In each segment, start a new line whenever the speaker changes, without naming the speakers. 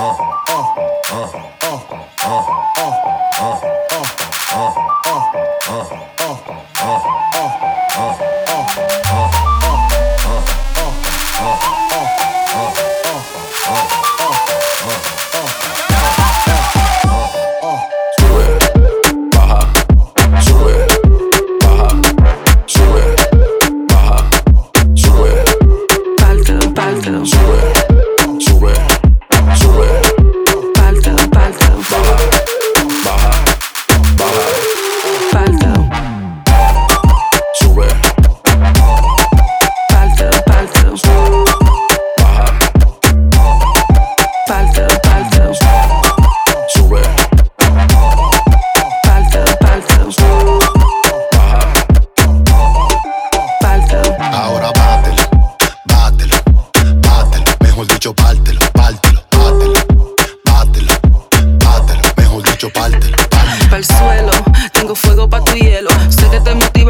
Oh.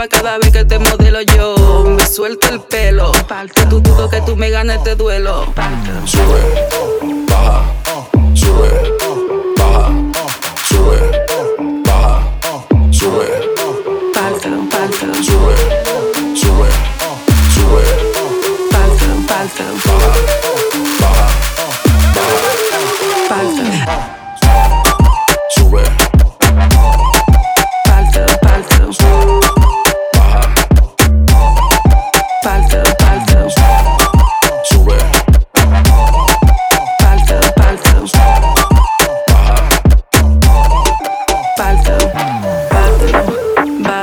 cada vez que te modelo yo. Me suelto el pelo, que tú dudo que tú me ganes este duelo. Sube, baja, sube, baja, sube, baja, sube. Pártelo, pártelo. Sube, sube, sube. Pártelo, pártelo. Baja, baja, baja.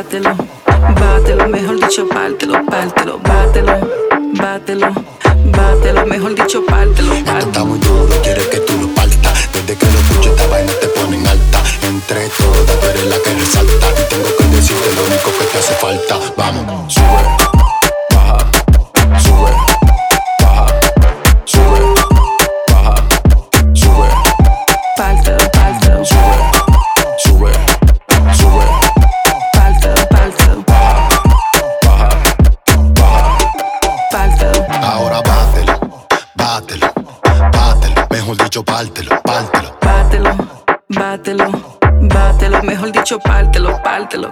bátelo, bátelo, mejor dicho, pártelo, pártelo, bátelo, bátelo, bátelo, mejor dicho, pártelo, pártelo. Está
muy duro, quiere que tú lo partas. Desde que lo escucho, esta vaina te ponen alta. Entre todas, tú eres la Ahora bátelo, bátelo, bátelo. Mejor dicho, pártelo, pártelo.
Bátelo, bátelo, bátelo. Mejor dicho, pártelo, pártelo.